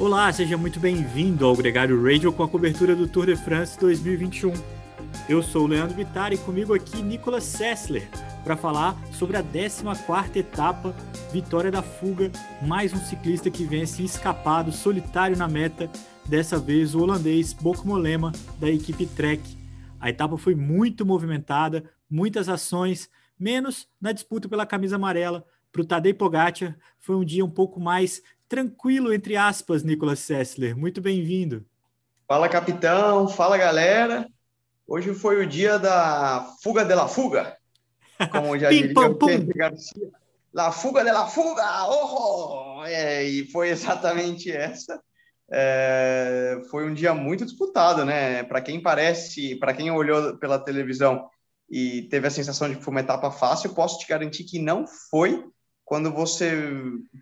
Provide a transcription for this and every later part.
Olá, seja muito bem-vindo ao Gregário Radio com a cobertura do Tour de France 2021. Eu sou o Leandro Bittar e comigo aqui Nicolas Sessler para falar sobre a 14ª etapa, vitória da fuga, mais um ciclista que vence escapado, solitário na meta, dessa vez o holandês Bok Molema da equipe Trek. A etapa foi muito movimentada, muitas ações, menos na disputa pela camisa amarela. Para o Tadej Pogacar foi um dia um pouco mais tranquilo, entre aspas, Nicolas Sessler. Muito bem-vindo. Fala, capitão. Fala, galera. Hoje foi o dia da fuga de la fuga, como já diria o Pedro Garcia. La fuga de la fuga! Oh! É, e foi exatamente essa. É, foi um dia muito disputado, né? Para quem parece, para quem olhou pela televisão e teve a sensação de que foi uma etapa fácil, posso te garantir que não foi, quando você,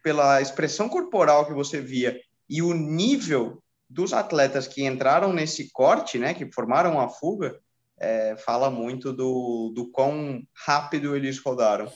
pela expressão corporal que você via e o nível dos atletas que entraram nesse corte, né, que formaram a fuga, é, fala muito do, do quão rápido eles rodaram.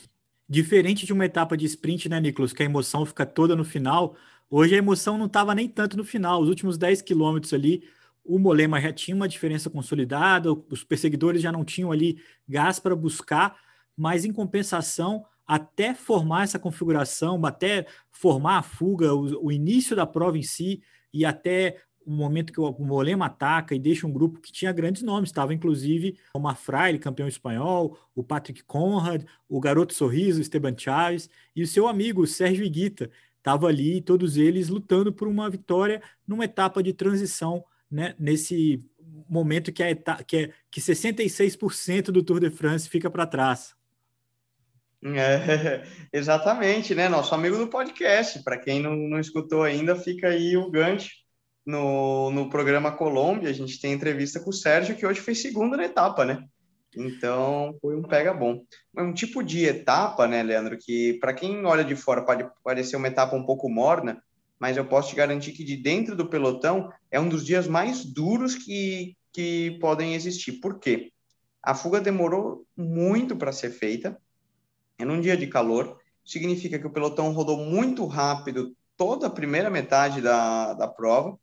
Diferente de uma etapa de sprint, né, Nicolas, que a emoção fica toda no final, hoje a emoção não estava nem tanto no final. Os últimos 10 quilômetros ali, o Molema já tinha uma diferença consolidada, os perseguidores já não tinham ali gás para buscar, mas em compensação, até formar essa configuração, até formar a fuga, o, o início da prova em si e até o momento que o Molema ataca e deixa um grupo que tinha grandes nomes, estava inclusive o Mafraile, campeão espanhol, o Patrick Conrad, o Garoto Sorriso, Esteban Chaves e o seu amigo Sérgio Iguita, estava ali, todos eles lutando por uma vitória numa etapa de transição, né, nesse momento que, a etapa, que, é, que 66% do Tour de France fica para trás. É, exatamente, né? Nosso amigo do podcast. Para quem não, não escutou ainda, fica aí o gancho. No, no programa Colômbia, a gente tem entrevista com o Sérgio, que hoje fez segunda na etapa, né? Então, foi um pega bom. É um tipo de etapa, né, Leandro, que para quem olha de fora pode parecer uma etapa um pouco morna, mas eu posso te garantir que de dentro do pelotão é um dos dias mais duros que, que podem existir. Por quê? A fuga demorou muito para ser feita, é num dia de calor, significa que o pelotão rodou muito rápido toda a primeira metade da, da prova,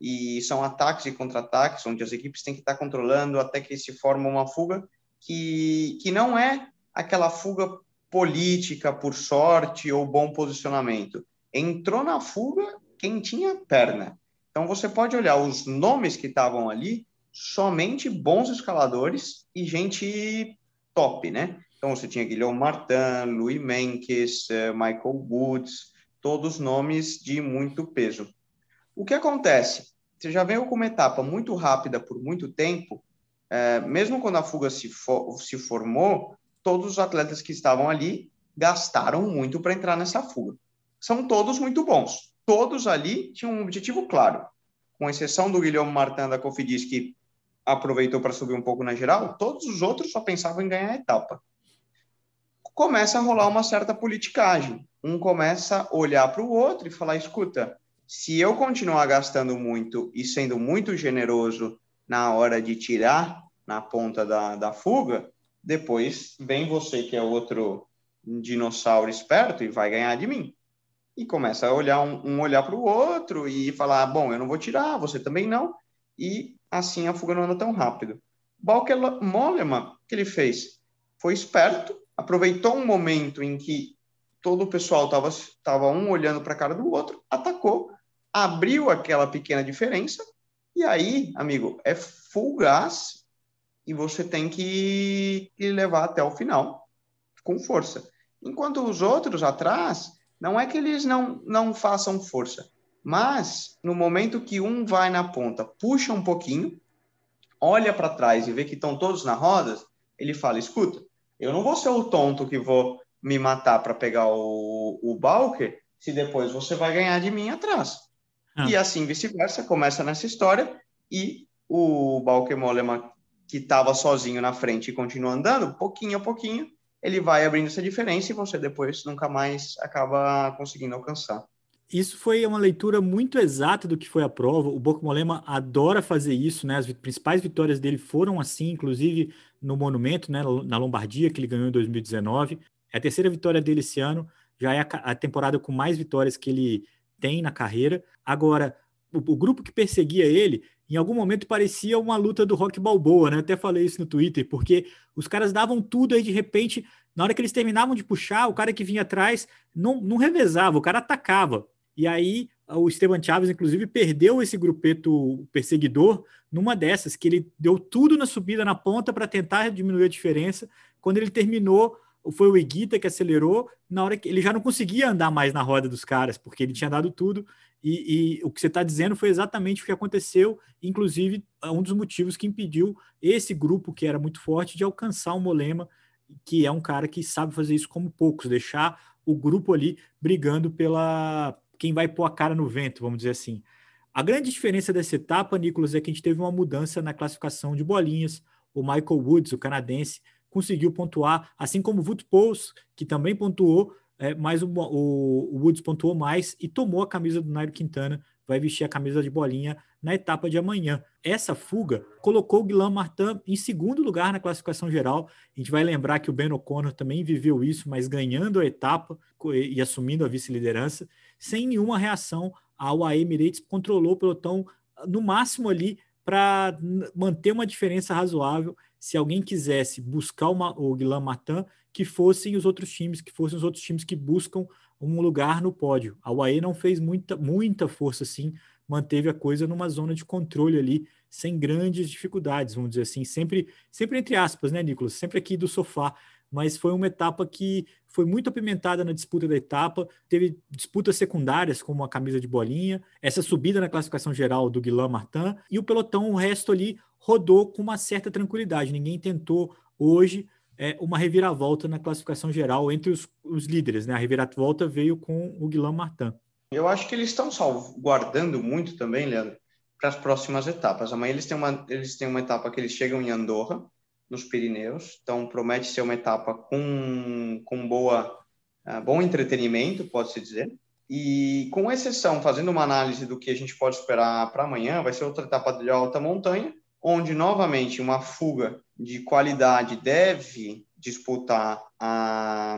e são ataques e contra-ataques, onde as equipes têm que estar controlando até que se forma uma fuga que, que não é aquela fuga política por sorte ou bom posicionamento. Entrou na fuga quem tinha perna. Então você pode olhar os nomes que estavam ali, somente bons escaladores e gente top, né? Então, você tinha Guilherme Martin, Louis Menkes, eh, Michael Woods, todos nomes de muito peso. O que acontece? Você já veio com uma etapa muito rápida por muito tempo, é, mesmo quando a fuga se, se formou, todos os atletas que estavam ali gastaram muito para entrar nessa fuga. São todos muito bons. Todos ali tinham um objetivo claro. Com exceção do Guilherme Martin da Cofidis, que aproveitou para subir um pouco na geral, todos os outros só pensavam em ganhar a etapa começa a rolar uma certa politicagem. Um começa a olhar para o outro e falar: escuta, se eu continuar gastando muito e sendo muito generoso na hora de tirar na ponta da, da fuga, depois vem você, que é outro dinossauro esperto, e vai ganhar de mim. E começa a olhar um, um olhar para o outro e falar: bom, eu não vou tirar, você também não. E assim a fuga não anda tão rápido. Balker Mollema, que ele fez? Foi esperto, aproveitou um momento em que todo o pessoal estava tava um olhando para a cara do outro, atacou, abriu aquela pequena diferença, e aí, amigo, é gás e você tem que, que levar até o final com força. Enquanto os outros atrás, não é que eles não, não façam força, mas no momento que um vai na ponta, puxa um pouquinho, olha para trás e vê que estão todos na roda, ele fala: escuta, eu não vou ser o tonto que vou me matar para pegar o, o Balker, se depois você vai ganhar de mim atrás. Ah. E assim vice-versa, começa nessa história e o Balker Mollema, que estava sozinho na frente e continua andando, pouquinho a pouquinho, ele vai abrindo essa diferença e você depois nunca mais acaba conseguindo alcançar. Isso foi uma leitura muito exata do que foi a prova. O Boco Molema adora fazer isso, né? As principais vitórias dele foram assim, inclusive no Monumento, né? Na Lombardia, que ele ganhou em 2019. É a terceira vitória dele esse ano. Já é a, temporada com mais vitórias que ele tem na carreira. Agora, o, o, grupo que perseguia ele, em algum momento parecia uma luta do Rock Balboa, né? Até falei isso no Twitter, porque os caras davam tudo aí de repente, na hora que eles terminavam de puxar, o cara que vinha atrás não, não revezava, o cara atacava. E aí o Esteban Chaves, inclusive, perdeu esse grupeto perseguidor numa dessas, que ele deu tudo na subida na ponta para tentar diminuir a diferença. Quando ele terminou, foi o Iguita que acelerou, na hora que ele já não conseguia andar mais na roda dos caras, porque ele tinha dado tudo. E, e o que você está dizendo foi exatamente o que aconteceu, inclusive um dos motivos que impediu esse grupo, que era muito forte, de alcançar o Molema, que é um cara que sabe fazer isso como poucos, deixar o grupo ali brigando pela quem vai pôr a cara no vento, vamos dizer assim. A grande diferença dessa etapa, Nicolas, é que a gente teve uma mudança na classificação de bolinhas. O Michael Woods, o canadense, conseguiu pontuar, assim como o Wood Pous, que também pontuou, é, mas o, o, o, Woods pontuou mais e tomou a camisa do Nairo Quintana, vai vestir a camisa de bolinha na etapa de amanhã. Essa fuga colocou o Guilherme Martin em segundo lugar na classificação geral. A gente vai lembrar que o Ben O'Connor também viveu isso, mas ganhando a etapa e assumindo a vice-liderança sem nenhuma reação ao AE Emirates, controlou o pelotão no máximo ali para manter uma diferença razoável. Se alguém quisesse buscar uma, o Guilherme Martin, que fossem os outros times, que fossem os outros times que buscam um lugar no pódio. A UAE não fez muita, muita força assim, manteve a coisa numa zona de controle ali, sem grandes dificuldades, vamos dizer assim, sempre, sempre entre aspas, né, Nicolas? Sempre aqui do sofá, mas foi uma etapa que foi muito apimentada na disputa da etapa, teve disputas secundárias, como a camisa de bolinha, essa subida na classificação geral do Guilherme Martin, e o pelotão, o resto ali, rodou com uma certa tranquilidade. Ninguém tentou hoje é, uma reviravolta na classificação geral entre os, os líderes. Né? A reviravolta veio com o Guilherme Martin. Eu acho que eles estão salvaguardando muito também, Leandro, para as próximas etapas. Amanhã eles têm, uma, eles têm uma etapa que eles chegam em Andorra, nos Pirineus. Então, promete ser uma etapa com, com boa, uh, bom entretenimento, pode-se dizer. E, com exceção, fazendo uma análise do que a gente pode esperar para amanhã, vai ser outra etapa de alta montanha, onde, novamente, uma fuga de qualidade deve disputar a,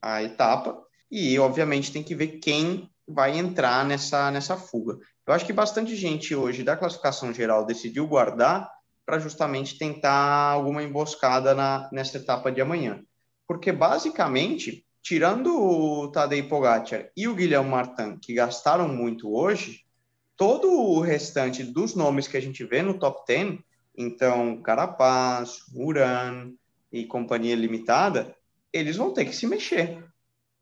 a etapa. E, obviamente, tem que ver quem vai entrar nessa, nessa fuga. Eu acho que bastante gente hoje da classificação geral decidiu guardar para justamente tentar alguma emboscada na, nessa etapa de amanhã. Porque, basicamente, tirando o Tadej Pogacar e o Guilherme Martin, que gastaram muito hoje, todo o restante dos nomes que a gente vê no top 10, então Carapaz, Uran e companhia limitada, eles vão ter que se mexer,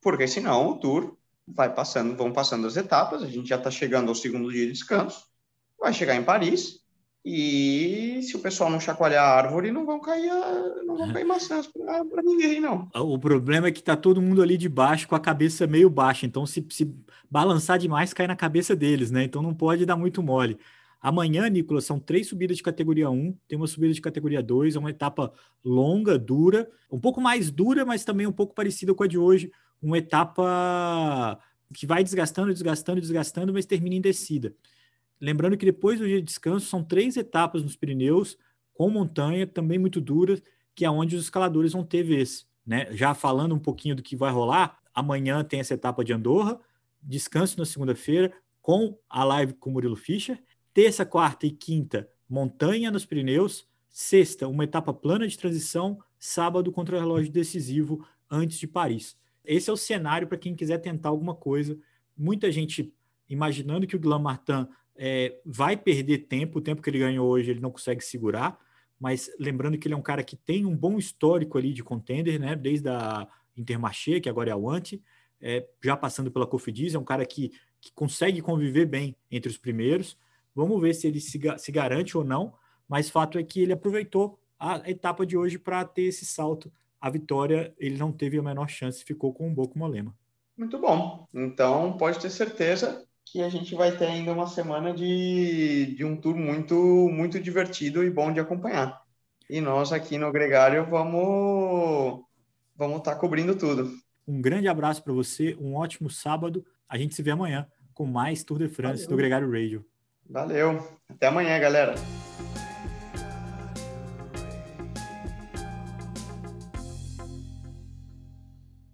porque senão o Tour vai passando, vão passando as etapas, a gente já está chegando ao segundo dia de descanso, vai chegar em Paris, e se o pessoal não chacoalhar a árvore, não vão cair, não vão cair maçãs para ninguém, não. O problema é que tá todo mundo ali de baixo com a cabeça meio baixa. Então, se, se balançar demais, cai na cabeça deles, né? Então não pode dar muito mole. Amanhã, Nicolas, são três subidas de categoria 1, tem uma subida de categoria 2, é uma etapa longa, dura, um pouco mais dura, mas também um pouco parecida com a de hoje. Uma etapa que vai desgastando, desgastando, desgastando, mas termina em descida. Lembrando que depois do dia de descanso são três etapas nos Pirineus, com montanha, também muito duras, que é onde os escaladores vão ter vez. Né? Já falando um pouquinho do que vai rolar, amanhã tem essa etapa de Andorra, descanso na segunda-feira, com a live com Murilo Fischer. Terça, quarta e quinta, montanha nos Pirineus. Sexta, uma etapa plana de transição. Sábado, contra-relógio decisivo antes de Paris. Esse é o cenário para quem quiser tentar alguma coisa. Muita gente imaginando que o Guilherme Martin é, vai perder tempo, o tempo que ele ganhou hoje ele não consegue segurar, mas lembrando que ele é um cara que tem um bom histórico ali de contender, né? Desde a Intermarché, que agora é a Ante, é, já passando pela Cofidis, é um cara que, que consegue conviver bem entre os primeiros. Vamos ver se ele se, se garante ou não, mas fato é que ele aproveitou a etapa de hoje para ter esse salto. A vitória ele não teve a menor chance, ficou com um Boco Molema. Muito bom. Então pode ter certeza que a gente vai ter ainda uma semana de, de um tour muito, muito divertido e bom de acompanhar. E nós aqui no Gregário vamos vamos estar tá cobrindo tudo. Um grande abraço para você, um ótimo sábado. A gente se vê amanhã com mais Tour de France Valeu. do Gregário Radio. Valeu. Até amanhã, galera.